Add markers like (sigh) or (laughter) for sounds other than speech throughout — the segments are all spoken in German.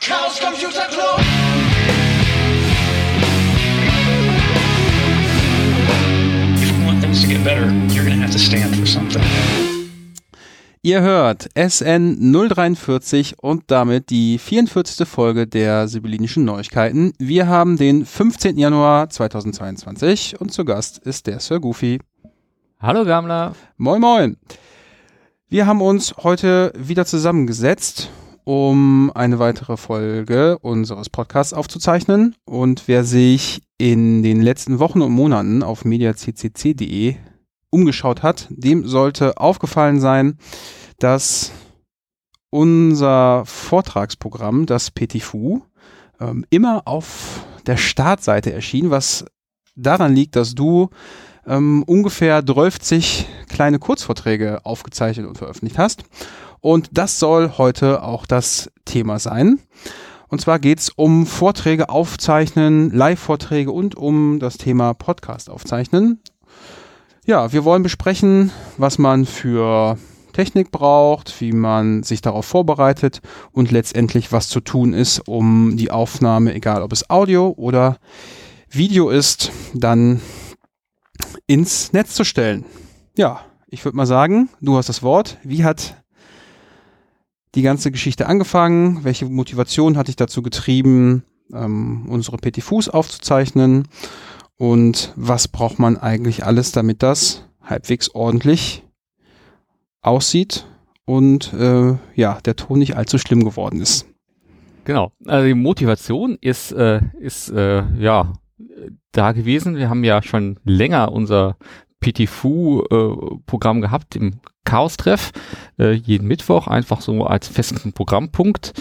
Chaos Computer Club. If you want things to get better, you're going to have to stand for something. Ihr hört SN 043 und damit die 44. Folge der Sibyllinischen Neuigkeiten. Wir haben den 15. Januar 2022 und zu Gast ist der Sir Goofy. Hallo Gamla. Moin Moin. Wir haben uns heute wieder zusammengesetzt, um eine weitere Folge unseres Podcasts aufzuzeichnen. Und wer sich in den letzten Wochen und Monaten auf mediaccc.de umgeschaut hat, dem sollte aufgefallen sein, dass unser Vortragsprogramm, das Petifu, ähm, immer auf der Startseite erschien, was daran liegt, dass du ähm, ungefähr 12 kleine Kurzvorträge aufgezeichnet und veröffentlicht hast. Und das soll heute auch das Thema sein. Und zwar geht es um Vorträge aufzeichnen, Live-Vorträge und um das Thema Podcast aufzeichnen. Ja, wir wollen besprechen, was man für Technik braucht, wie man sich darauf vorbereitet und letztendlich was zu tun ist, um die Aufnahme, egal ob es Audio oder Video ist, dann ins Netz zu stellen. Ja, ich würde mal sagen, du hast das Wort. Wie hat die ganze Geschichte angefangen? Welche Motivation hat dich dazu getrieben, ähm, unsere Petit Fuß aufzuzeichnen? Und was braucht man eigentlich alles, damit das halbwegs ordentlich aussieht und äh, ja, der Ton nicht allzu schlimm geworden ist? Genau. Also die Motivation ist, äh, ist äh, ja da gewesen. Wir haben ja schon länger unser PTFU-Programm äh, gehabt im Chaos-Treff, äh, jeden Mittwoch, einfach so als festen Programmpunkt.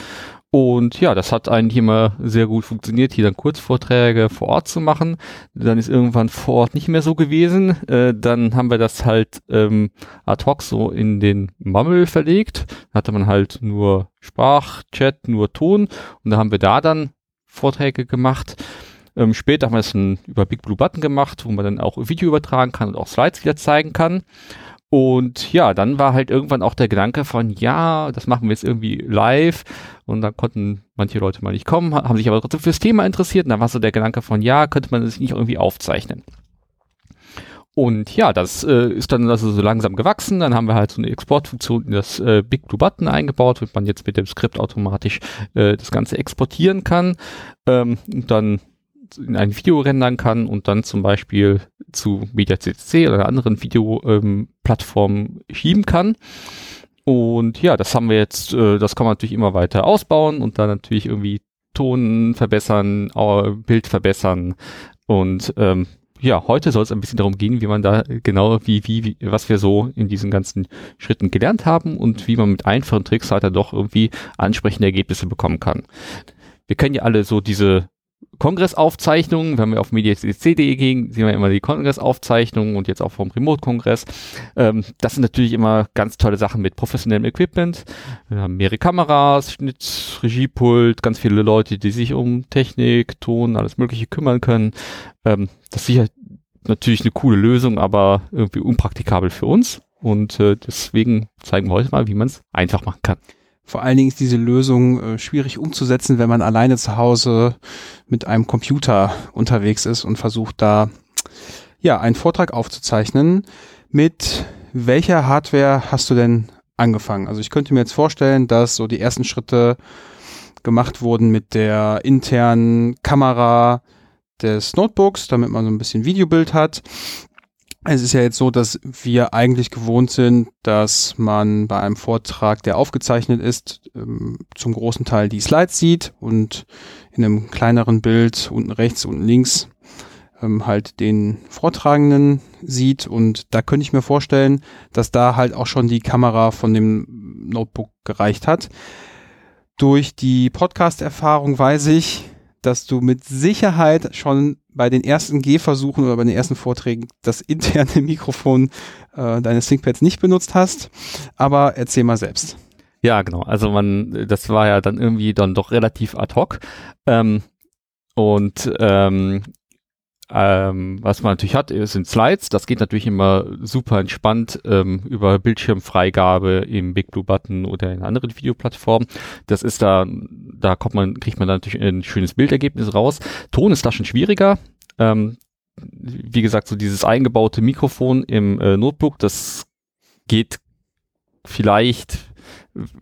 Und ja, das hat eigentlich immer sehr gut funktioniert, hier dann Kurzvorträge vor Ort zu machen. Dann ist irgendwann vor Ort nicht mehr so gewesen. Äh, dann haben wir das halt ähm, ad hoc so in den Mammel verlegt. Da hatte man halt nur Sprachchat, nur Ton. Und da haben wir da dann Vorträge gemacht. Ähm, später haben wir es über Big Blue Button gemacht, wo man dann auch Video übertragen kann und auch Slides wieder zeigen kann. Und ja, dann war halt irgendwann auch der Gedanke von, ja, das machen wir jetzt irgendwie live. Und dann konnten manche Leute mal nicht kommen, haben sich aber trotzdem fürs Thema interessiert. Und dann war so der Gedanke von, ja, könnte man das nicht irgendwie aufzeichnen. Und ja, das äh, ist dann also so langsam gewachsen. Dann haben wir halt so eine Exportfunktion in das äh, Big Blue Button eingebaut, damit man jetzt mit dem Skript automatisch äh, das Ganze exportieren kann. Ähm, und dann in ein Video rendern kann und dann zum Beispiel zu MediaCC oder anderen Videoplattform ähm, schieben kann. Und ja, das haben wir jetzt, äh, das kann man natürlich immer weiter ausbauen und dann natürlich irgendwie Ton verbessern, Bild verbessern und ähm, ja, heute soll es ein bisschen darum gehen, wie man da genau, wie, wie, wie, was wir so in diesen ganzen Schritten gelernt haben und wie man mit einfachen Tricks halt dann doch irgendwie ansprechende Ergebnisse bekommen kann. Wir kennen ja alle so diese Kongressaufzeichnungen, wenn wir auf mediaccc.de gehen, sehen wir immer die Kongressaufzeichnungen und jetzt auch vom Remote-Kongress. Ähm, das sind natürlich immer ganz tolle Sachen mit professionellem Equipment. Wir haben mehrere Kameras, Schnitt, Regiepult, ganz viele Leute, die sich um Technik, Ton, alles Mögliche kümmern können. Ähm, das ist sicher natürlich eine coole Lösung, aber irgendwie unpraktikabel für uns. Und äh, deswegen zeigen wir heute mal, wie man es einfach machen kann. Vor allen Dingen ist diese Lösung äh, schwierig umzusetzen, wenn man alleine zu Hause mit einem Computer unterwegs ist und versucht da ja einen Vortrag aufzuzeichnen. Mit welcher Hardware hast du denn angefangen? Also ich könnte mir jetzt vorstellen, dass so die ersten Schritte gemacht wurden mit der internen Kamera des Notebooks, damit man so ein bisschen Videobild hat. Es ist ja jetzt so, dass wir eigentlich gewohnt sind, dass man bei einem Vortrag, der aufgezeichnet ist, ähm, zum großen Teil die Slides sieht und in einem kleineren Bild unten rechts, unten links ähm, halt den Vortragenden sieht. Und da könnte ich mir vorstellen, dass da halt auch schon die Kamera von dem Notebook gereicht hat. Durch die Podcast-Erfahrung weiß ich, dass du mit Sicherheit schon bei den ersten Gehversuchen oder bei den ersten Vorträgen das (laughs) interne Mikrofon äh, deines ThinkPads nicht benutzt hast. Aber erzähl mal selbst. Ja, genau. Also man, das war ja dann irgendwie dann doch relativ ad hoc. Ähm, und ähm, ähm, was man natürlich hat, sind Slides. Das geht natürlich immer super entspannt ähm, über Bildschirmfreigabe im Big Blue Button oder in anderen Videoplattformen. Das ist da, da kommt man, kriegt man da natürlich ein schönes Bildergebnis raus. Ton ist da schon schwieriger. Ähm, wie gesagt, so dieses eingebaute Mikrofon im äh, Notebook, das geht vielleicht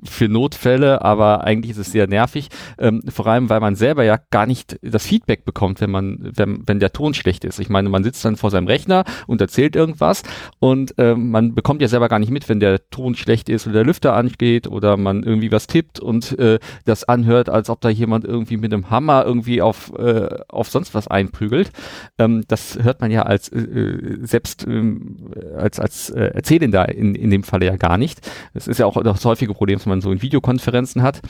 für Notfälle, aber eigentlich ist es sehr nervig. Ähm, vor allem, weil man selber ja gar nicht das Feedback bekommt, wenn man, wenn, wenn der Ton schlecht ist. Ich meine, man sitzt dann vor seinem Rechner und erzählt irgendwas und ähm, man bekommt ja selber gar nicht mit, wenn der Ton schlecht ist oder der Lüfter angeht oder man irgendwie was tippt und äh, das anhört, als ob da jemand irgendwie mit einem Hammer irgendwie auf, äh, auf sonst was einprügelt. Ähm, das hört man ja als äh, äh selbst ähm, als, als äh, Erzählender in, in dem Falle ja gar nicht. Das ist ja auch das häufige Problem Problem, was man so in Videokonferenzen hat.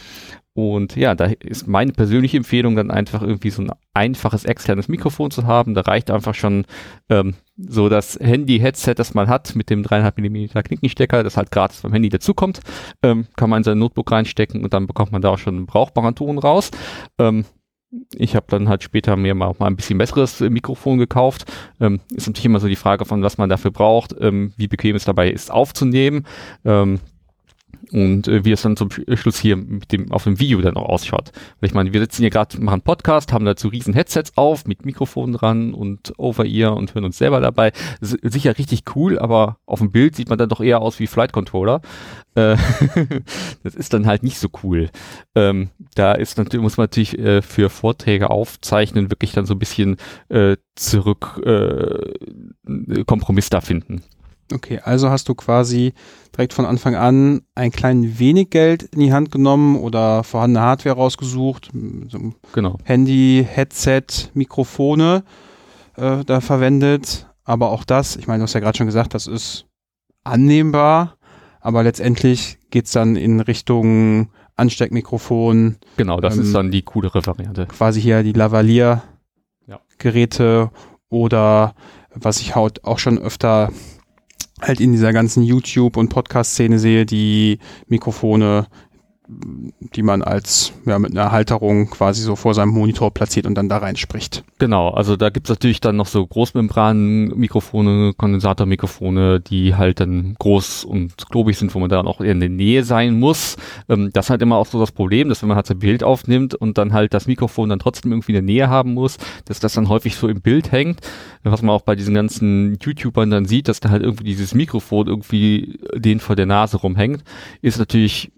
Und ja, da ist meine persönliche Empfehlung dann einfach irgendwie so ein einfaches externes Mikrofon zu haben. Da reicht einfach schon ähm, so das Handy-Headset, das man hat mit dem 3,5 mm Knickenstecker, das halt gratis beim Handy dazukommt, ähm, kann man in sein Notebook reinstecken und dann bekommt man da auch schon einen brauchbaren Ton raus. Ähm, ich habe dann halt später mir mal, mal ein bisschen besseres Mikrofon gekauft. Ähm, ist natürlich immer so die Frage von, was man dafür braucht, ähm, wie bequem es dabei ist aufzunehmen. Ähm, und äh, wie es dann zum Schluss hier mit dem, auf dem Video dann auch ausschaut. Weil ich meine, wir sitzen hier gerade, machen Podcast, haben dazu riesen Headsets auf mit Mikrofon dran und Over-Ear und hören uns selber dabei. Sicher richtig cool, aber auf dem Bild sieht man dann doch eher aus wie Flight Controller. Äh, (laughs) das ist dann halt nicht so cool. Ähm, da ist natürlich, muss man natürlich äh, für Vorträge aufzeichnen, wirklich dann so ein bisschen äh, zurück äh, Kompromiss da finden. Okay, also hast du quasi direkt von Anfang an ein klein wenig Geld in die Hand genommen oder vorhandene Hardware rausgesucht, so genau. Handy, Headset, Mikrofone äh, da verwendet. Aber auch das, ich meine, du hast ja gerade schon gesagt, das ist annehmbar, aber letztendlich geht's dann in Richtung Ansteckmikrofon. Genau, das ähm, ist dann die coolere Variante. Quasi hier die Lavalier-Geräte ja. oder was ich halt auch schon öfter halt in dieser ganzen YouTube- und Podcast-Szene sehe, die Mikrofone die man als ja mit einer Halterung quasi so vor seinem Monitor platziert und dann da rein spricht. Genau, also da gibt's natürlich dann noch so Großmembran-Mikrofone, Kondensatormikrofone, die halt dann groß und klobig sind, wo man dann auch in der Nähe sein muss. Ähm, das ist halt immer auch so das Problem, dass wenn man halt sein Bild aufnimmt und dann halt das Mikrofon dann trotzdem irgendwie in der Nähe haben muss, dass das dann häufig so im Bild hängt. Was man auch bei diesen ganzen YouTubern dann sieht, dass da halt irgendwie dieses Mikrofon irgendwie den vor der Nase rumhängt, ist natürlich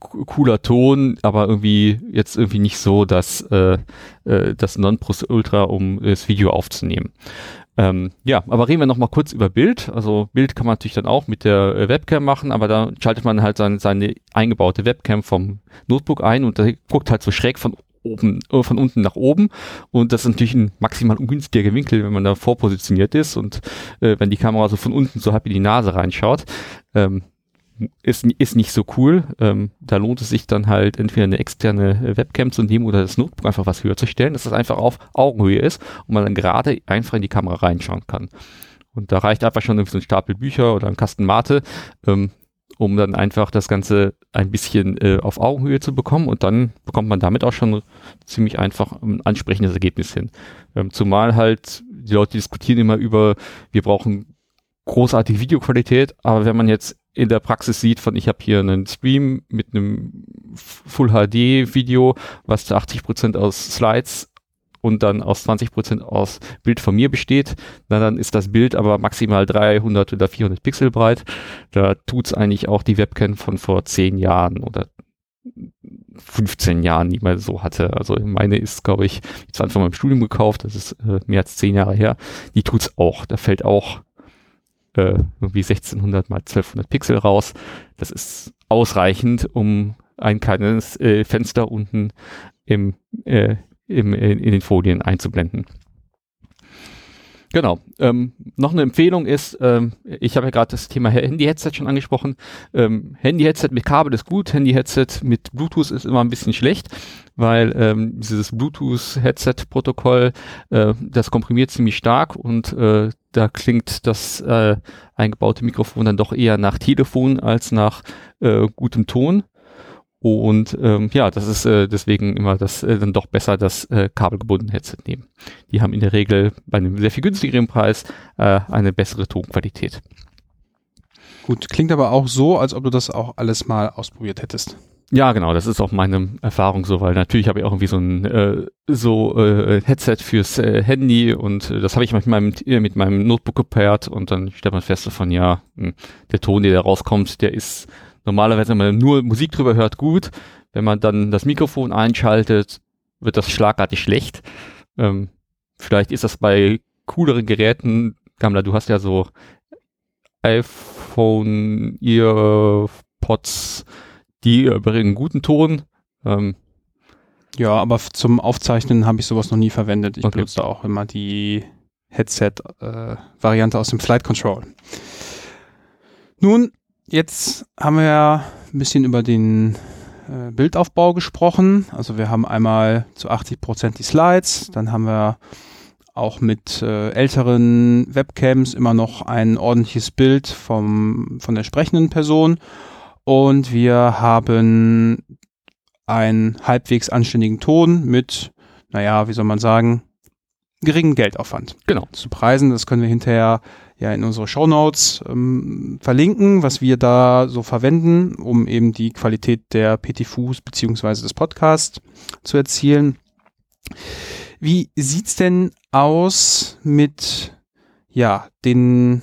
cooler Ton, aber irgendwie jetzt irgendwie nicht so, dass äh, äh, das Nonplusultra, um das Video aufzunehmen. Ähm, ja, aber reden wir noch mal kurz über Bild. Also Bild kann man natürlich dann auch mit der äh, Webcam machen, aber da schaltet man halt seine, seine eingebaute Webcam vom Notebook ein und da guckt halt so schräg von oben, äh, von unten nach oben und das ist natürlich ein maximal ungünstiger Winkel, wenn man da vorpositioniert ist und äh, wenn die Kamera so von unten so halb in die Nase reinschaut. Ähm, ist, ist nicht so cool. Ähm, da lohnt es sich dann halt entweder eine externe Webcam zu nehmen oder das Notebook einfach was höher zu stellen, dass das einfach auf Augenhöhe ist und man dann gerade einfach in die Kamera reinschauen kann. Und da reicht einfach schon so ein Stapel Bücher oder ein Kasten Mate, ähm, um dann einfach das Ganze ein bisschen äh, auf Augenhöhe zu bekommen und dann bekommt man damit auch schon ziemlich einfach ein ansprechendes Ergebnis hin. Ähm, zumal halt die Leute diskutieren immer über, wir brauchen großartige Videoqualität, aber wenn man jetzt in der Praxis sieht von, ich habe hier einen Stream mit einem Full HD Video, was zu 80 Prozent aus Slides und dann aus 20 Prozent aus Bild von mir besteht, na, dann ist das Bild aber maximal 300 oder 400 Pixel breit. Da tut's eigentlich auch die Webcam von vor 10 Jahren oder 15 Jahren nicht mehr so hatte. Also meine ist, glaube ich, zwar von meinem Studium gekauft, das ist äh, mehr als 10 Jahre her. Die tut's auch. Da fällt auch äh, irgendwie 1600 mal 1200 Pixel raus. Das ist ausreichend, um ein kleines äh, Fenster unten im, äh, im, in, in den Folien einzublenden. Genau. Ähm, noch eine Empfehlung ist, ähm, ich habe ja gerade das Thema Handy-Headset schon angesprochen. Ähm, Handy-Headset mit Kabel ist gut, Handy-Headset mit Bluetooth ist immer ein bisschen schlecht, weil ähm, dieses Bluetooth-Headset-Protokoll, äh, das komprimiert ziemlich stark und äh, da klingt das äh, eingebaute Mikrofon dann doch eher nach Telefon als nach äh, gutem Ton. Und ähm, ja, das ist äh, deswegen immer das äh, dann doch besser das äh, kabelgebundene Headset nehmen. Die haben in der Regel bei einem sehr viel günstigeren Preis äh, eine bessere Tonqualität. Gut, klingt aber auch so, als ob du das auch alles mal ausprobiert hättest. Ja, genau, das ist auch meine Erfahrung so, weil natürlich habe ich auch irgendwie so ein äh, so äh, Headset fürs äh, Handy und äh, das habe ich mit meinem äh, mit meinem Notebook gepaart und dann stellt man fest davon, ja, mh, hm, der Ton, der da rauskommt, der ist normalerweise, wenn man nur Musik drüber hört, gut. Wenn man dann das Mikrofon einschaltet, wird das schlagartig schlecht. Ähm, vielleicht ist das bei cooleren Geräten, Gamla, du hast ja so iPhone Earpods, die bringen guten Ton. Ähm, ja, aber zum Aufzeichnen habe ich sowas noch nie verwendet. Ich okay. benutze auch immer die Headset-Variante äh, aus dem Flight Control. Nun, jetzt haben wir ja ein bisschen über den äh, Bildaufbau gesprochen. Also wir haben einmal zu 80 Prozent die Slides, dann haben wir auch mit äh, älteren Webcams immer noch ein ordentliches Bild vom, von der sprechenden Person und wir haben einen halbwegs anständigen Ton mit, naja, wie soll man sagen, geringen Geldaufwand. Genau. Zu preisen, das können wir hinterher ja in unsere Shownotes ähm, verlinken, was wir da so verwenden, um eben die Qualität der PTFUs beziehungsweise des Podcasts zu erzielen. Wie sieht's denn aus mit ja den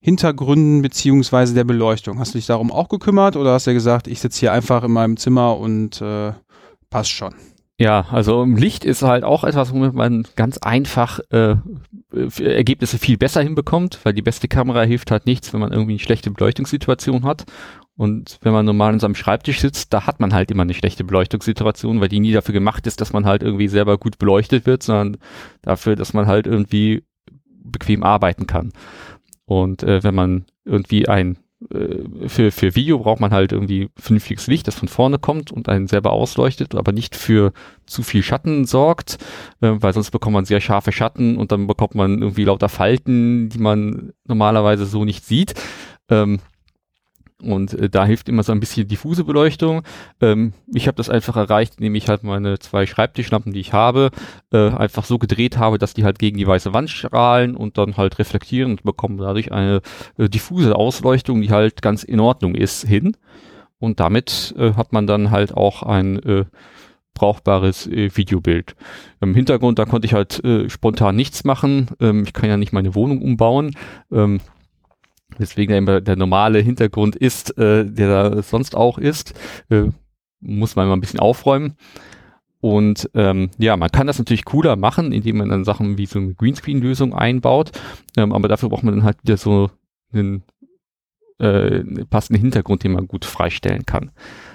Hintergründen beziehungsweise der Beleuchtung? Hast du dich darum auch gekümmert oder hast du gesagt, ich sitze hier einfach in meinem Zimmer und äh, passt schon? Ja, also Licht ist halt auch etwas, womit man ganz einfach äh, Ergebnisse viel besser hinbekommt, weil die beste Kamera hilft halt nichts, wenn man irgendwie eine schlechte Beleuchtungssituation hat. Und wenn man normal in seinem Schreibtisch sitzt, da hat man halt immer eine schlechte Beleuchtungssituation, weil die nie dafür gemacht ist, dass man halt irgendwie selber gut beleuchtet wird, sondern dafür, dass man halt irgendwie bequem arbeiten kann. Und äh, wenn man irgendwie ein äh, für, für Video braucht man halt irgendwie vernünftiges Licht, das von vorne kommt und einen selber ausleuchtet, aber nicht für zu viel Schatten sorgt, äh, weil sonst bekommt man sehr scharfe Schatten und dann bekommt man irgendwie lauter Falten, die man normalerweise so nicht sieht. Ähm, und äh, da hilft immer so ein bisschen diffuse Beleuchtung. Ähm, ich habe das einfach erreicht, indem ich halt meine zwei Schreibtischlampen, die ich habe, äh, einfach so gedreht habe, dass die halt gegen die weiße Wand strahlen und dann halt reflektieren und bekommen dadurch eine äh, diffuse Ausleuchtung, die halt ganz in Ordnung ist, hin. Und damit äh, hat man dann halt auch ein äh, brauchbares äh, Videobild. Im Hintergrund, da konnte ich halt äh, spontan nichts machen. Ähm, ich kann ja nicht meine Wohnung umbauen. Ähm, Deswegen der, der normale Hintergrund ist, äh, der da sonst auch ist, äh, muss man mal ein bisschen aufräumen. Und ähm, ja, man kann das natürlich cooler machen, indem man dann Sachen wie so eine Greenscreen-Lösung einbaut. Ähm, aber dafür braucht man dann halt wieder so einen äh, passenden Hintergrund, den man gut freistellen kann.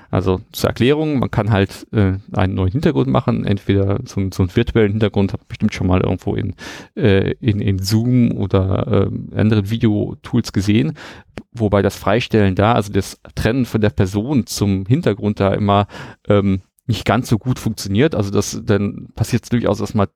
Also zur Erklärung, man kann halt äh, einen neuen Hintergrund machen, entweder so, so einen virtuellen Hintergrund, hat bestimmt schon mal irgendwo in, äh, in, in Zoom oder äh, anderen Videotools gesehen, wobei das Freistellen da, also das Trennen von der Person zum Hintergrund da immer ähm, nicht ganz so gut funktioniert. Also das dann passiert es durchaus, dass man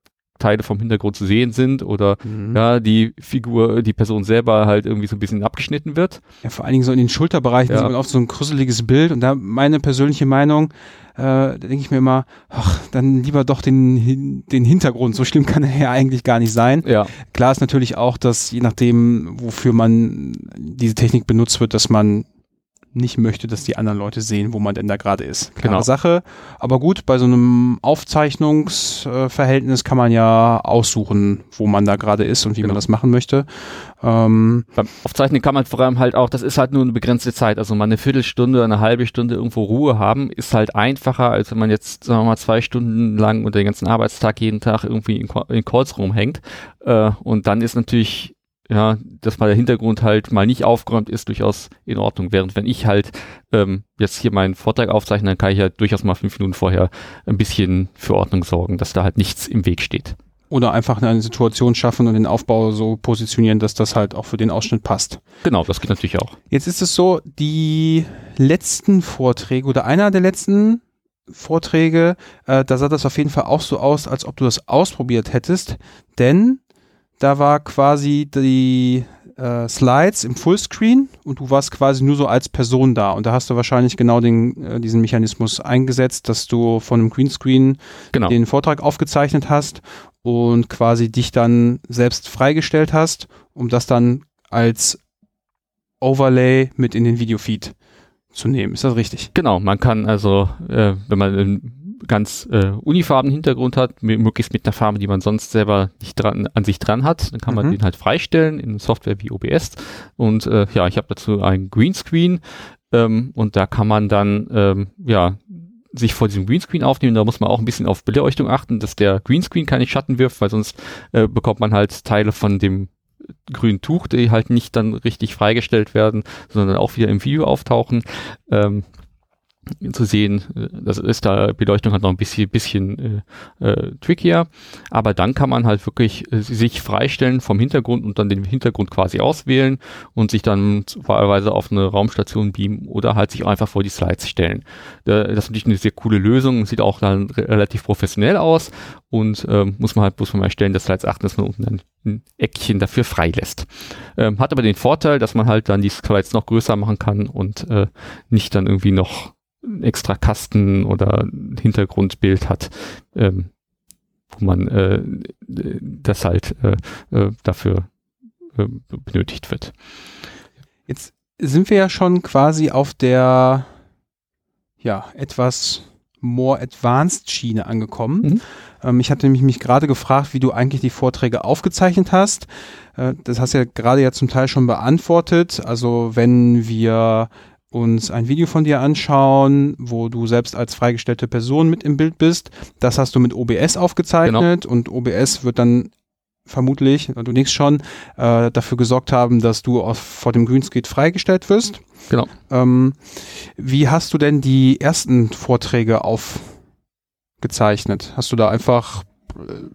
Teile vom Hintergrund zu sehen sind oder mhm. ja, die Figur, die Person selber halt irgendwie so ein bisschen abgeschnitten wird. Ja, vor allen Dingen so in den Schulterbereichen ja. sieht man oft so ein gruseliges Bild und da meine persönliche Meinung, äh, da denke ich mir immer, ach, dann lieber doch den, den Hintergrund. So schlimm kann er ja eigentlich gar nicht sein. Ja. Klar ist natürlich auch, dass je nachdem, wofür man diese Technik benutzt wird, dass man nicht möchte, dass die anderen Leute sehen, wo man denn da gerade ist. Klare genau. Sache. Aber gut, bei so einem Aufzeichnungsverhältnis kann man ja aussuchen, wo man da gerade ist und wie genau. man das machen möchte. Ähm, Beim Aufzeichnen kann man vor allem halt auch, das ist halt nur eine begrenzte Zeit. Also mal eine Viertelstunde, eine halbe Stunde irgendwo Ruhe haben, ist halt einfacher, als wenn man jetzt, sagen wir mal, zwei Stunden lang unter den ganzen Arbeitstag jeden Tag irgendwie in, in Calls rumhängt. Äh, und dann ist natürlich ja, dass mal der Hintergrund halt mal nicht aufgeräumt ist, durchaus in Ordnung. Während wenn ich halt ähm, jetzt hier meinen Vortrag aufzeichne, dann kann ich halt durchaus mal fünf Minuten vorher ein bisschen für Ordnung sorgen, dass da halt nichts im Weg steht. Oder einfach eine Situation schaffen und den Aufbau so positionieren, dass das halt auch für den Ausschnitt passt. Genau, das geht natürlich auch. Jetzt ist es so, die letzten Vorträge oder einer der letzten Vorträge, äh, da sah das auf jeden Fall auch so aus, als ob du das ausprobiert hättest, denn da war quasi die äh, Slides im Fullscreen und du warst quasi nur so als Person da. Und da hast du wahrscheinlich genau den, äh, diesen Mechanismus eingesetzt, dass du von einem Greenscreen Genau. den Vortrag aufgezeichnet hast und quasi dich dann selbst freigestellt hast, um das dann als Overlay mit in den Videofeed zu nehmen. Ist das richtig? Genau, man kann also, äh, wenn man einen ganz äh, unifarbenen Hintergrund hat, möglichst mit einer Farbe, die man sonst selber nicht dran, an sich dran hat, dann kann man Mhm. den halt freistellen in Software wie OBS. Und äh, ja, ich habe dazu einen Greenscreen ähm, und da kann man dann ähm, ja sich vor diesem Greenscreen aufnehmen. Da muss man auch ein bisschen auf Beleuchtung achten, dass der Greenscreen keine Schatten wirft, weil sonst äh, bekommt man halt Teile von dem grünen Tuch, die halt nicht dann richtig freigestellt werden, sondern auch wieder im Video auftauchen. Ähm, zu sehen, das ist da Beleuchtung hat noch ein bisschen, bisschen äh, äh, trickier, aber dann kann man halt wirklich äh, sich freistellen vom Hintergrund und dann den Hintergrund quasi auswählen und sich dann wahlweise auf eine Raumstation beamen oder halt sich einfach vor die Slides stellen. Das ist natürlich eine sehr coole Lösung, sieht auch dann re relativ professionell aus und ähm, muss man halt bloß mal erstellen, dass Slides achten, dass man unten ein, ein Eckchen dafür freilässt. Ähm, hat aber den Vorteil, dass man halt dann die Slides noch größer machen kann und äh, nicht dann irgendwie noch extra Kasten oder Hintergrundbild hat, ähm, wo man äh, das halt äh, äh, dafür äh, benötigt wird. Jetzt sind wir ja schon quasi auf der ja, etwas more advanced Schiene angekommen. Mhm. Ähm, ich hatte nämlich mich gerade gefragt, wie du eigentlich die Vorträge aufgezeichnet hast. Äh, das hast du ja gerade ja zum Teil schon beantwortet. Also wenn wir uns ein Video von dir anschauen, wo du selbst als freigestellte Person mit im Bild bist, das hast du mit OBS aufgezeichnet und OBS wird dann vermutlich, du nichts schon, äh, dafür gesorgt haben, dass du auf, vor dem Greenscreen freigestellt wirst. Genau. Ähm, wie hast du denn die ersten Vorträge aufgezeichnet? Hast du da einfach äh,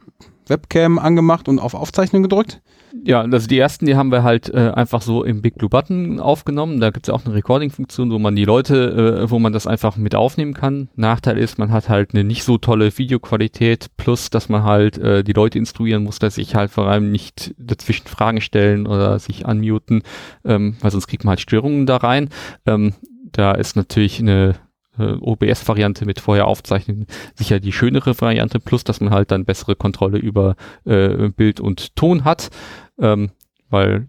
Webcam angemacht und auf Aufzeichnen gedrückt? Ja, also die ersten, die haben wir halt äh, einfach so im Big Blue Button aufgenommen. Da gibt's ja auch eine Recording-Funktion, wo man die Leute, äh, wo man das einfach mit aufnehmen kann. Nachteil ist, man hat halt eine nicht so tolle Videoqualität, plus dass man halt äh, die Leute instruieren muss, dass sich halt vor allem nicht dazwischen Fragen stellen oder sich unmuten, ähm, weil sonst kriegt man halt Störungen da rein. Ähm, da ist natürlich eine äh, OBS-Variante mit vorher aufzeichnen sicher die schönere Variante, plus dass man halt dann bessere Kontrolle über äh, Bild und Ton hat, ähm, weil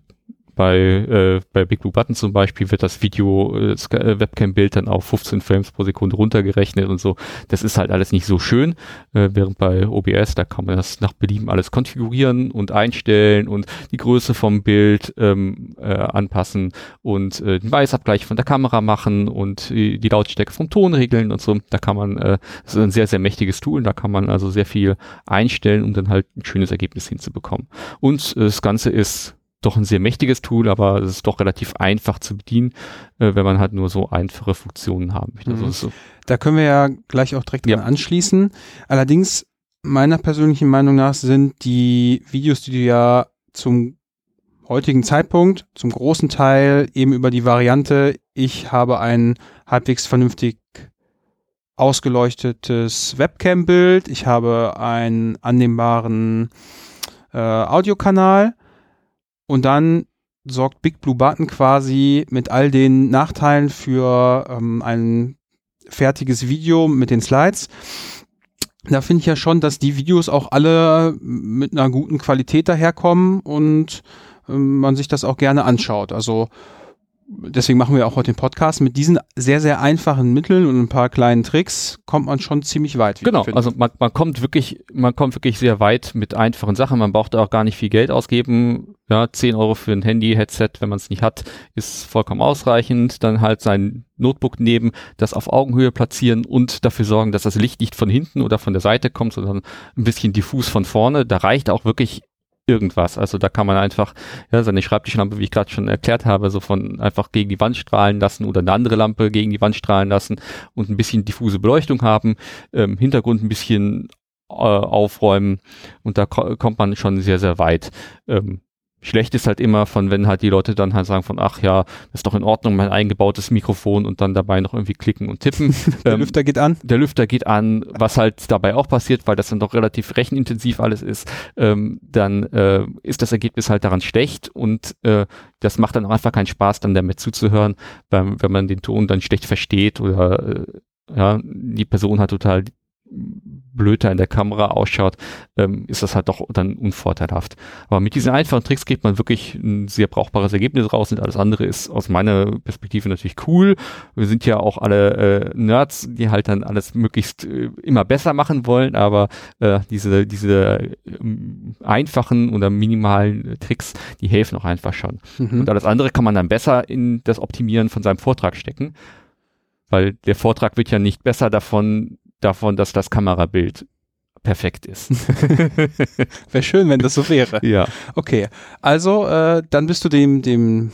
bei, äh, bei Big Blue Button zum Beispiel wird das Video, äh, äh, Webcam-Bild dann auf 15 Frames pro Sekunde runtergerechnet und so. Das ist halt alles nicht so schön, äh, während bei OBS, da kann man das nach Belieben alles konfigurieren und einstellen und die Größe vom Bild ähm, äh, anpassen und äh, den Weißabgleich von der Kamera machen und äh, die Lautstärke vom Ton regeln und so. Da kann man, äh, das ist ein sehr, sehr mächtiges Tool, da kann man also sehr viel einstellen, um dann halt ein schönes Ergebnis hinzubekommen. Und äh, das Ganze ist doch ein sehr mächtiges Tool, aber es ist doch relativ einfach zu bedienen, äh, wenn man halt nur so einfache Funktionen haben möchte. Also Mhm. es ist so, Da können wir ja gleich auch direkt Ja. dran anschließen. Allerdings, meiner persönlichen Meinung nach, sind die Videos, die du ja zum heutigen Zeitpunkt zum großen Teil eben über die Variante, ich habe ein halbwegs vernünftig ausgeleuchtetes Webcam-Bild, ich habe einen annehmbaren äh, Audiokanal und dann sorgt Big Blue Button quasi mit all den Nachteilen für ähm, ein fertiges Video mit den Slides. Da finde ich ja schon, dass die Videos auch alle mit einer guten Qualität daherkommen und ähm, man sich das auch gerne anschaut. Also deswegen machen wir auch heute den Podcast. Mit diesen sehr, sehr einfachen Mitteln und ein paar kleinen Tricks kommt man schon ziemlich weit. Genau, also man, man kommt wirklich, man kommt wirklich sehr weit mit einfachen Sachen. Man braucht auch gar nicht viel Geld ausgeben. Ja, 10 Euro für ein Handy-Headset, wenn man es nicht hat, ist vollkommen ausreichend. Dann halt sein Notebook nehmen, das auf Augenhöhe platzieren und dafür sorgen, dass das Licht nicht von hinten oder von der Seite kommt, sondern ein bisschen diffus von vorne. Da reicht auch wirklich irgendwas. Also da kann man einfach ja, seine Schreibtischlampe, wie ich gerade schon erklärt habe, so von einfach gegen die Wand strahlen lassen oder eine andere Lampe gegen die Wand strahlen lassen und ein bisschen diffuse Beleuchtung haben, ähm, Hintergrund ein bisschen äh, aufräumen und da ko kommt man schon sehr, sehr weit. Ähm, Schlecht ist halt immer von, wenn halt die Leute dann halt sagen von, ach ja, das ist doch in Ordnung, mein eingebautes Mikrofon und dann dabei noch irgendwie klicken und tippen. (laughs) Der Ähm, Lüfter geht an. der Lüfter geht an, was halt dabei auch passiert, weil das dann doch relativ rechenintensiv alles ist, ähm, dann äh, ist das Ergebnis halt daran schlecht und äh, das macht dann auch einfach keinen Spaß, dann damit zuzuhören, wenn, wenn man den Ton dann schlecht versteht oder äh, ja, die Person halt total blöd da in der Kamera ausschaut, ähm, ist das halt doch dann unvorteilhaft. Aber mit diesen einfachen Tricks geht man wirklich ein sehr brauchbares Ergebnis raus und alles andere ist aus meiner Perspektive natürlich cool. Wir sind ja auch alle äh, Nerds, die halt dann alles möglichst äh, immer besser machen wollen, aber äh, diese, diese ähm, einfachen oder minimalen Tricks, die helfen auch einfach schon. Mhm. Und alles andere kann man dann besser in das Optimieren von seinem Vortrag stecken, weil der Vortrag wird ja nicht besser davon, davon, dass das Kamerabild perfekt ist. (laughs) Wäre schön, wenn das so wäre. (laughs) ja. Okay, also äh, dann bist du dem, dem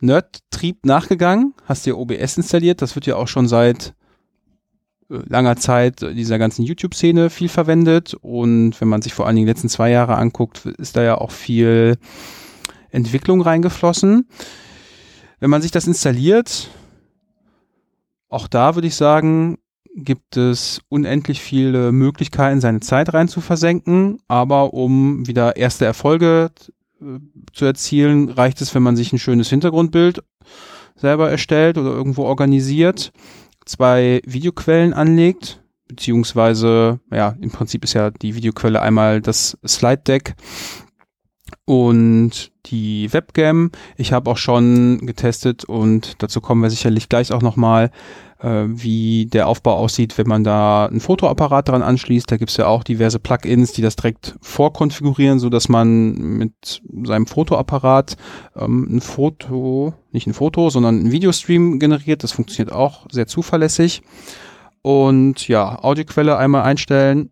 Nerd-Trieb nachgegangen, hast dir OBS installiert. Das wird ja auch schon seit äh, langer Zeit dieser ganzen YouTube-Szene viel verwendet. Und wenn man sich vor allen Dingen die letzten zwei Jahre anguckt, ist da ja auch viel Entwicklung reingeflossen. Wenn man sich das installiert, auch da würde ich sagen, gibt es unendlich viele Möglichkeiten, seine Zeit rein zu versenken. Aber um wieder erste Erfolge äh, zu erzielen, reicht es, wenn man sich ein schönes Hintergrundbild selber erstellt oder irgendwo organisiert, zwei Videoquellen anlegt, beziehungsweise, ja, im Prinzip ist ja die Videoquelle einmal das Slide Deck und die Webcam. Ich habe auch schon getestet und dazu kommen wir sicherlich gleich auch nochmal, äh, wie der Aufbau aussieht, wenn man da einen Fotoapparat dran anschließt. Da gibt's ja auch diverse Plugins, die das direkt vorkonfigurieren, so dass man mit seinem Fotoapparat ähm, ein Foto, nicht ein Foto, sondern ein Videostream generiert. Das funktioniert auch sehr zuverlässig. Und ja, Audioquelle einmal einstellen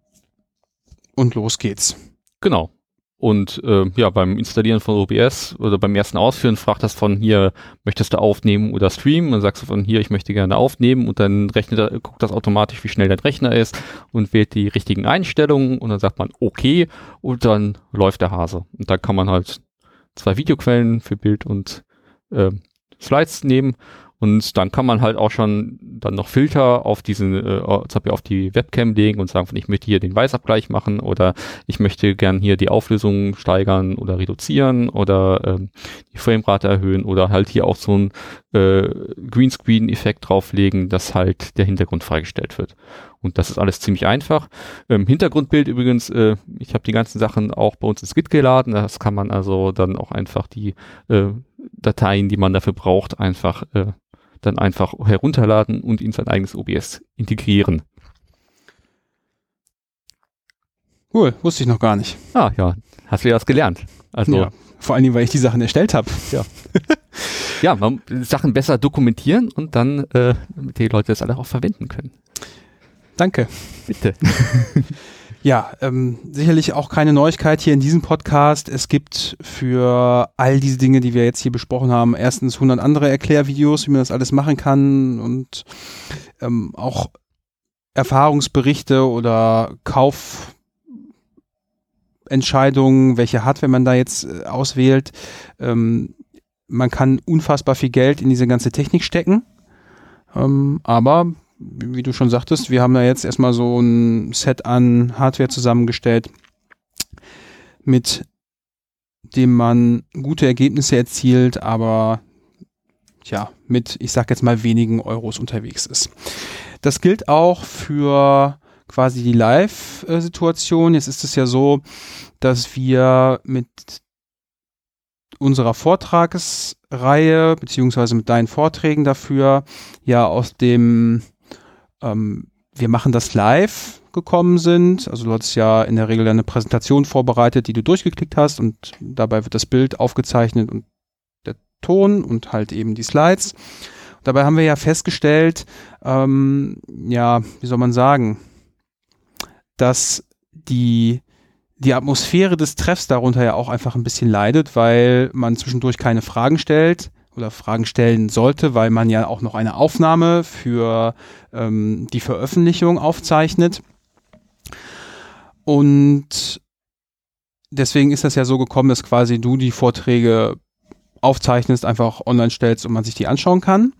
und los geht's. Genau. Und äh, ja, beim Installieren von OBS oder beim ersten Ausführen fragt das von hier, möchtest du aufnehmen oder streamen? Dann sagst du von hier, ich möchte gerne aufnehmen und dann rechnet er, guckt das automatisch, wie schnell dein Rechner ist und wählt die richtigen Einstellungen und dann sagt man okay und dann läuft der Hase. Und dann kann man halt zwei Videoquellen für Bild und äh, Slides nehmen und dann kann man halt auch schon dann noch Filter auf diesen, äh, auf die Webcam legen und sagen, ich möchte hier den Weißabgleich machen oder ich möchte gern hier die Auflösung steigern oder reduzieren oder ähm, die Framerate erhöhen oder halt hier auch so ein äh, Greenscreen-Effekt drauflegen, dass halt der Hintergrund freigestellt wird. Und das ist alles ziemlich einfach. Ähm, Hintergrundbild übrigens, äh, ich habe die ganzen Sachen auch bei uns ins Git geladen. Das kann man also dann auch einfach die äh, Dateien, die man dafür braucht, einfach äh, dann einfach herunterladen und in sein eigenes OBS integrieren. Cool, wusste ich noch gar nicht. Ah ja, hast du ja was gelernt. Also Ja. Vor allen Dingen, weil ich die Sachen erstellt habe. ja, man Sachen besser dokumentieren und dann, äh, damit die Leute das alle auch verwenden können. Danke. Bitte. (laughs) Ja, ähm, sicherlich auch keine Neuigkeit hier in diesem Podcast. Es gibt für all diese Dinge, die wir jetzt hier besprochen haben, erstens 100 andere Erklärvideos, wie man das alles machen kann und ähm, auch Erfahrungsberichte oder Kaufentscheidungen, welche Hardware man da jetzt äh, auswählt. Ähm, man kann unfassbar viel Geld in diese ganze Technik stecken. Ähm, aber wie du schon sagtest, wir haben da jetzt erstmal so ein Set an Hardware zusammengestellt, mit dem man gute Ergebnisse erzielt, aber ja, mit, ich sag jetzt mal, wenigen Euros unterwegs ist. Das gilt auch für quasi die Live-Situation. Jetzt ist es ja so, dass wir mit unserer Vortragsreihe, beziehungsweise mit deinen Vorträgen dafür, ja aus dem ähm, wir machen das live gekommen sind. Also du hattest ja in der Regel eine Präsentation vorbereitet, die du durchgeklickt hast und dabei wird das Bild aufgezeichnet und der Ton und halt eben die Slides. Dabei haben wir ja festgestellt, ähm, ja, wie soll man sagen, dass die die Atmosphäre des Treffs darunter ja auch einfach ein bisschen leidet, weil man zwischendurch keine Fragen stellt oder Fragen stellen sollte, weil man ja auch noch eine Aufnahme für ähm, die Veröffentlichung aufzeichnet. Und deswegen ist das ja so gekommen, dass quasi du die Vorträge aufzeichnest, einfach online stellst und man sich die anschauen kann.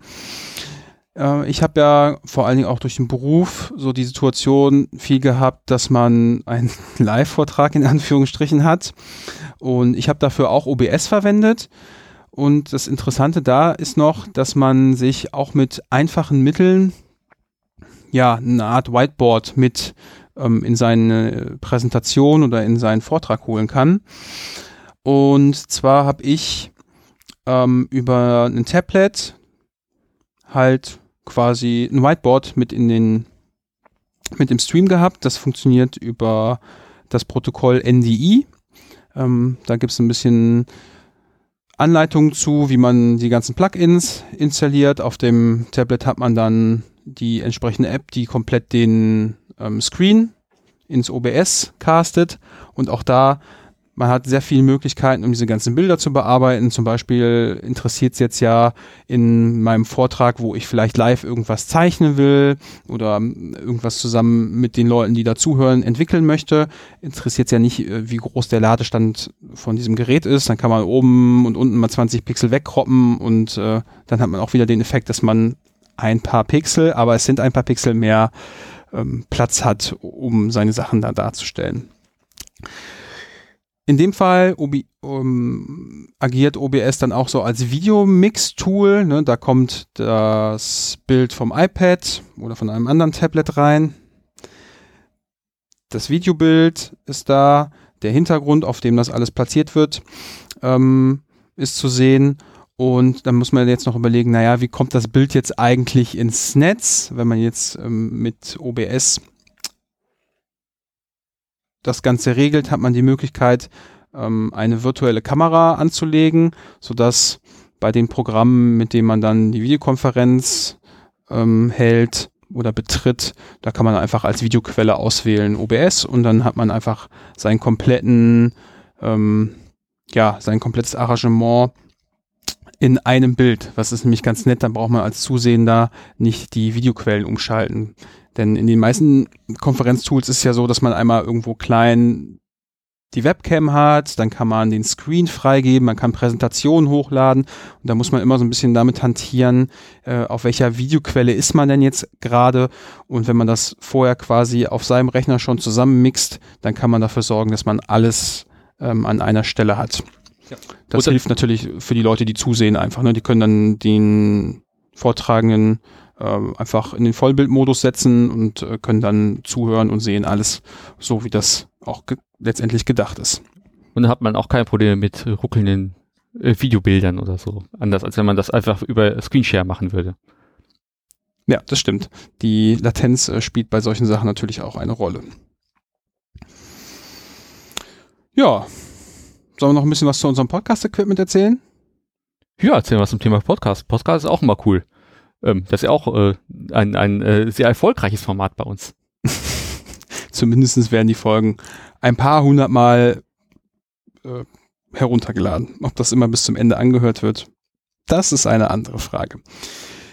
Äh, ich habe ja vor allen Dingen auch durch den Beruf so die Situation viel gehabt, dass man einen (laughs) Live-Vortrag in Anführungsstrichen hat. Und ich habe dafür auch OBS verwendet. Und das Interessante da ist noch, dass man sich auch mit einfachen Mitteln ja eine Art Whiteboard mit ähm, in seine Präsentation oder in seinen Vortrag holen kann. Und zwar habe ich ähm, über ein Tablet halt quasi ein Whiteboard mit in den mit dem Stream gehabt. Das funktioniert über das Protokoll NDI. Ähm, da gibt es ein bisschen Anleitungen zu, wie man die ganzen Plugins installiert. Auf dem Tablet hat man dann die entsprechende App, die komplett den ähm, Screen ins OBS castet und auch da man hat sehr viele Möglichkeiten, um diese ganzen Bilder zu bearbeiten. Zum Beispiel interessiert es jetzt ja in meinem Vortrag, wo ich vielleicht live irgendwas zeichnen will oder irgendwas zusammen mit den Leuten, die da zuhören, entwickeln möchte. Interessiert es ja nicht, äh, wie groß der Ladestand von diesem Gerät ist. Dann kann man oben und unten mal 20 Pixel wegkroppen und äh, dann hat man auch wieder den Effekt, dass man ein paar Pixel, aber es sind ein paar Pixel mehr ähm, Platz hat, um seine Sachen da darzustellen. In dem Fall Obi, um, agiert OBS dann auch so als Videomix-Tool. Ne? Da kommt das Bild vom iPad oder von einem anderen Tablet rein. Das Videobild ist da. Der Hintergrund, auf dem das alles platziert wird, ähm, ist zu sehen. Und dann muss man jetzt noch überlegen, naja, wie kommt das Bild jetzt eigentlich ins Netz, wenn man jetzt ähm, mit OBS das Ganze regelt, hat man die Möglichkeit, ähm, eine virtuelle Kamera anzulegen, sodass bei den Programmen, mit denen man dann die Videokonferenz ähm, hält oder betritt, da kann man einfach als Videoquelle auswählen OBS und dann hat man einfach seinen kompletten, ähm, ja, sein komplettes Arrangement in einem Bild. Was ist nämlich ganz nett, dann braucht man als Zusehender nicht die Videoquellen umschalten. Denn in den meisten Konferenztools ist es ja so, dass man einmal irgendwo klein die Webcam hat, dann kann man den Screen freigeben, man kann Präsentationen hochladen und da muss man immer so ein bisschen damit hantieren, äh, auf welcher Videoquelle ist man denn jetzt gerade und wenn man das vorher quasi auf seinem Rechner schon zusammenmixt, dann kann man dafür sorgen, dass man alles ähm, an einer Stelle hat. Ja. Das hilft natürlich für die Leute, die zusehen einfach. Ne? Die können dann den Vortragenden einfach in den Vollbildmodus setzen und äh, können dann zuhören und sehen alles so, wie das auch ge letztendlich gedacht ist. Und dann hat man auch kein Problem mit ruckelnden äh, Videobildern oder so. Anders, als wenn man das einfach über Screenshare machen würde. Ja, das stimmt. Die Latenz äh, spielt bei solchen Sachen natürlich auch eine Rolle. Ja, sollen wir noch ein bisschen was zu unserem Podcast-Equipment erzählen? Ja, erzählen wir was zum Thema Podcast. Podcast ist auch immer cool. Ähm, das ist ja auch äh, ein, ein äh, sehr erfolgreiches Format bei uns. (laughs) Zumindest werden die Folgen ein paar hundert Mal äh, heruntergeladen. Ob das immer bis zum Ende angehört wird, das ist eine andere Frage.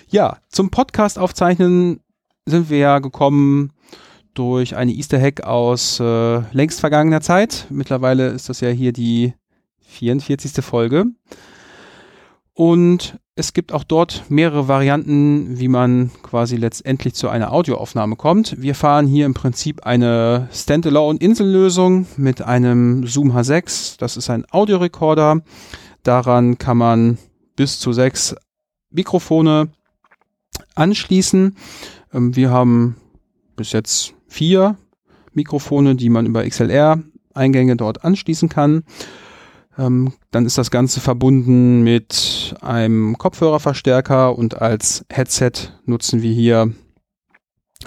Ja, zum Podcast aufzeichnen sind wir ja gekommen durch eine Easter Hack aus äh, längst vergangener Zeit. Mittlerweile ist das ja hier die 44. Folge. Und es gibt auch dort mehrere Varianten, wie man quasi letztendlich zu einer Audioaufnahme kommt. Wir fahren hier im Prinzip eine Standalone-Insellösung mit einem Zoom H6. Das ist ein Audiorekorder. Daran kann man bis zu sechs Mikrofone anschließen. Ähm, wir haben bis jetzt vier Mikrofone, die man über XLR-Eingänge dort anschließen kann. Ähm, dann ist das Ganze verbunden mit einem Kopfhörerverstärker und als Headset nutzen wir hier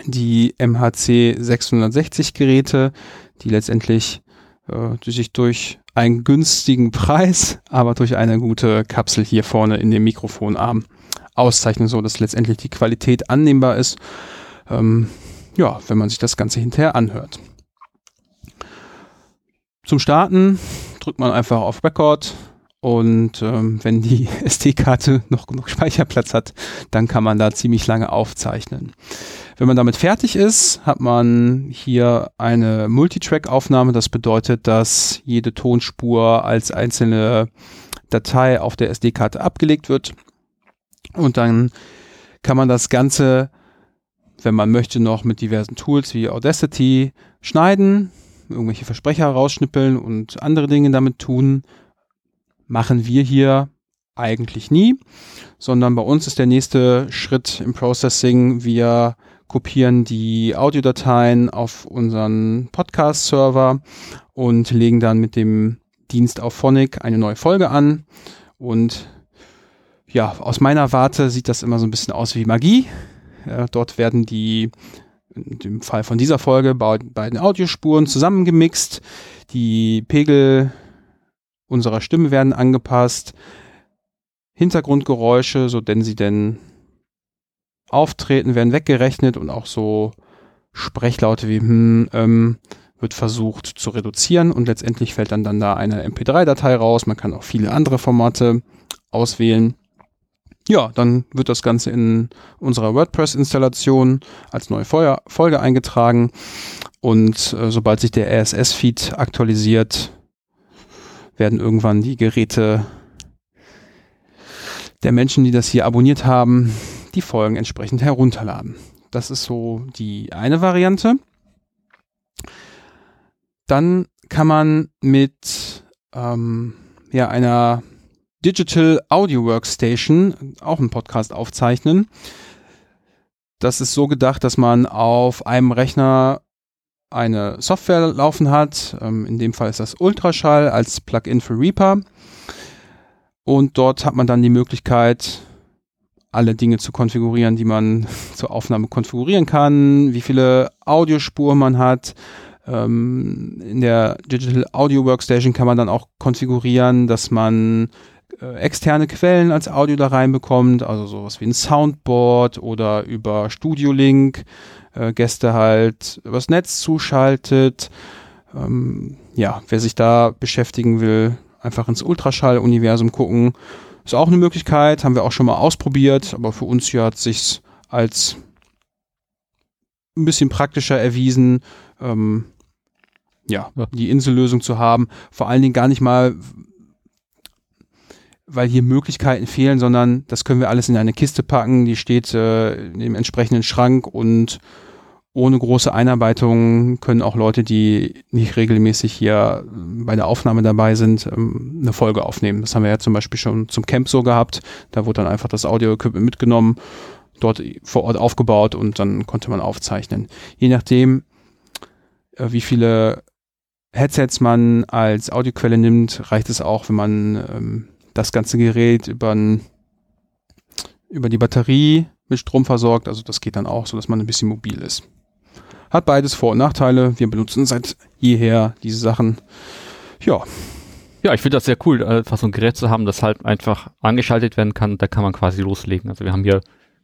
die MHC 660 Geräte, die letztendlich äh, die sich durch einen günstigen Preis, aber durch eine gute Kapsel hier vorne in dem Mikrofonarm auszeichnen, so dass letztendlich die Qualität annehmbar ist. Ähm, ja, wenn man sich das Ganze hinterher anhört. Zum Starten drückt man einfach auf Record Und ähm, wenn die (laughs) SD-Karte noch genug Speicherplatz hat, dann kann man da ziemlich lange aufzeichnen. Wenn man damit fertig ist, hat man hier eine Multitrack-Aufnahme. Das bedeutet, dass jede Tonspur als einzelne Datei auf der SD-Karte abgelegt wird. Und dann kann man das Ganze, wenn man möchte, noch mit diversen Tools wie Audacity schneiden, irgendwelche Versprecher rausschnippeln und andere Dinge damit tun machen wir hier eigentlich nie, sondern bei uns ist der nächste Schritt im Processing, wir kopieren die Audiodateien auf unseren Podcast-Server und legen dann mit dem Dienst auf Phonic eine neue Folge an. Und ja, aus meiner Warte sieht das immer so ein bisschen aus wie Magie. Ja, dort werden die, in dem Fall von dieser Folge, beiden Audiospuren zusammengemixt. Die Pegel unserer Stimme werden angepasst, Hintergrundgeräusche, so denn sie denn auftreten, werden weggerechnet und auch so Sprechlaute wie hm, ähm, wird versucht zu reduzieren und letztendlich fällt dann, dann da eine MP3-Datei raus. Man kann auch viele andere Formate auswählen. Ja, dann wird das Ganze in unserer WordPress-Installation als neue Folge eingetragen und äh, sobald sich der RSS-Feed aktualisiert, werden irgendwann die Geräte der Menschen, die das hier abonniert haben, die Folgen entsprechend herunterladen. Das ist so die eine Variante. Dann kann man mit ähm, ja, einer Digital Audio Workstation auch einen Podcast aufzeichnen. Das ist so gedacht, dass man auf einem Rechner eine Software laufen hat. Ähm, in dem Fall ist das Ultraschall als Plugin für Reaper. Und dort hat man dann die Möglichkeit, alle Dinge zu konfigurieren, die man (laughs) zur Aufnahme konfigurieren kann, wie viele Audiospuren man hat. Ähm, in der Digital Audio Workstation kann man dann auch konfigurieren, dass man äh, externe Quellen als Audio da reinbekommt, also sowas wie ein Soundboard oder über Studio Link äh, Gäste halt übers Netz zuschaltet. Ähm, ja, wer sich da beschäftigen will, einfach ins Ultraschall-Universum gucken. Ist auch eine Möglichkeit, haben wir auch schon mal ausprobiert, aber für uns hier hat sich's als ein bisschen praktischer erwiesen, ähm, ja, ja, die Insellösung zu haben. Vor allen Dingen gar nicht mal, weil hier Möglichkeiten fehlen, sondern das können wir alles in eine Kiste packen, die steht äh, dem entsprechenden Schrank und ohne große Einarbeitung können auch Leute, die nicht regelmäßig hier bei der Aufnahme dabei sind, ähm, eine Folge aufnehmen. Das haben wir ja zum Beispiel schon zum Camp so gehabt. Da wurde dann einfach das Audio-Equipment mitgenommen, dort vor Ort aufgebaut und dann konnte man aufzeichnen. Je nachdem, äh, wie viele Headsets man als Audioquelle nimmt, reicht es auch, wenn man ähm, das ganze Gerät über, über die Batterie mit Strom versorgt. Also das geht dann auch, so dass man ein bisschen mobil ist. Hat beides Vor- und Nachteile. Wir benutzen seit jeher diese Sachen. Ja. Ja, ich finde das sehr cool, einfach so ein Gerät zu haben, das halt einfach angeschaltet werden kann. Da kann man quasi loslegen. Also wir haben hier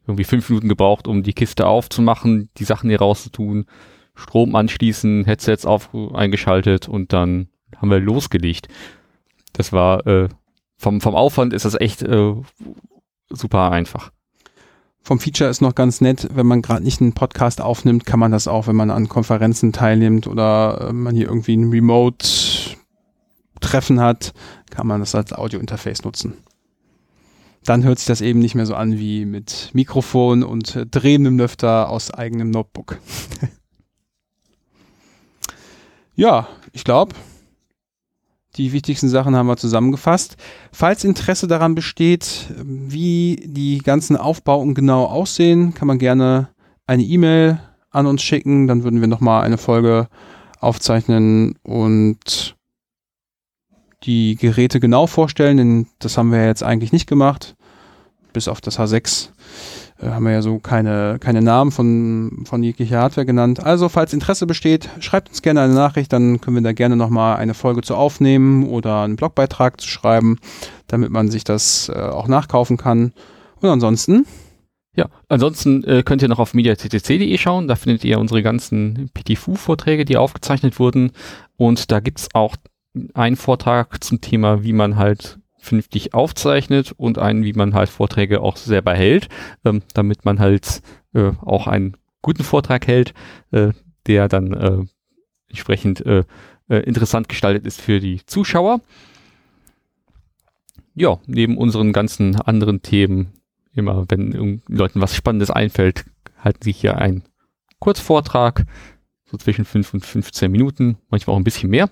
irgendwie fünf Minuten gebraucht, um die Kiste aufzumachen, die Sachen hier rauszutun, Strom anschließen, Headsets auf eingeschaltet und dann haben wir losgelegt. Das war äh, vom, vom Aufwand ist das echt äh, super einfach. Vom Feature ist noch ganz nett, wenn man gerade nicht einen Podcast aufnimmt, kann man das auch, wenn man an Konferenzen teilnimmt oder äh, man hier irgendwie ein Remote-Treffen hat, kann man das als Audio-Interface nutzen. Dann hört sich das eben nicht mehr so an wie mit Mikrofon und äh, drehendem Lüfter aus eigenem Notebook. (laughs) ja, ich glaube, die wichtigsten Sachen haben wir zusammengefasst. Falls Interesse daran besteht, wie die ganzen Aufbauten genau aussehen, kann man gerne eine E-Mail an uns schicken. Dann würden wir nochmal eine Folge aufzeichnen und die Geräte genau vorstellen, denn das haben wir jetzt eigentlich nicht gemacht, bis auf das H6 äh, haben wir ja so keine, keine Namen von, von jeglicher Hardware genannt. Also, falls Interesse besteht, schreibt uns gerne eine Nachricht, dann können wir da gerne nochmal eine Folge zu aufnehmen oder einen Blogbeitrag zu schreiben, damit man sich das äh, auch nachkaufen kann. Und ansonsten. Ja, ansonsten äh, könnt ihr noch auf mediattc.de schauen, da findet ihr unsere ganzen PTFU-Vorträge, die aufgezeichnet wurden. Und da gibt's auch einen Vortrag zum Thema, wie man halt vernünftig aufzeichnet und einen, wie man halt Vorträge auch selber hält, ähm, damit man halt äh, auch einen guten Vortrag hält, äh, der dann äh, entsprechend äh, äh, interessant gestaltet ist für die Zuschauer. Ja, neben unseren ganzen anderen Themen, immer wenn Leuten was Spannendes einfällt, halten sie hier einen Kurzvortrag, so zwischen 5 und 15 Minuten, manchmal auch ein bisschen mehr.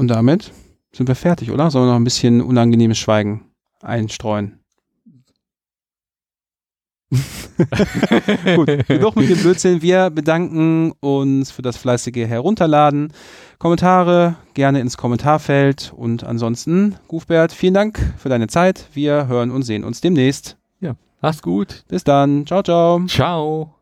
Und damit sind wir fertig, oder? Sollen wir noch ein bisschen unangenehmes Schweigen einstreuen? (laughs) Gut, genug mit dem Blödsinn. Wir bedanken uns für das fleißige Herunterladen. Kommentare gerne ins Kommentarfeld und ansonsten, Gufbert, vielen Dank für deine Zeit. Wir hören und sehen uns demnächst. Ja, mach's gut. Bis dann. Ciao, ciao. Ciao.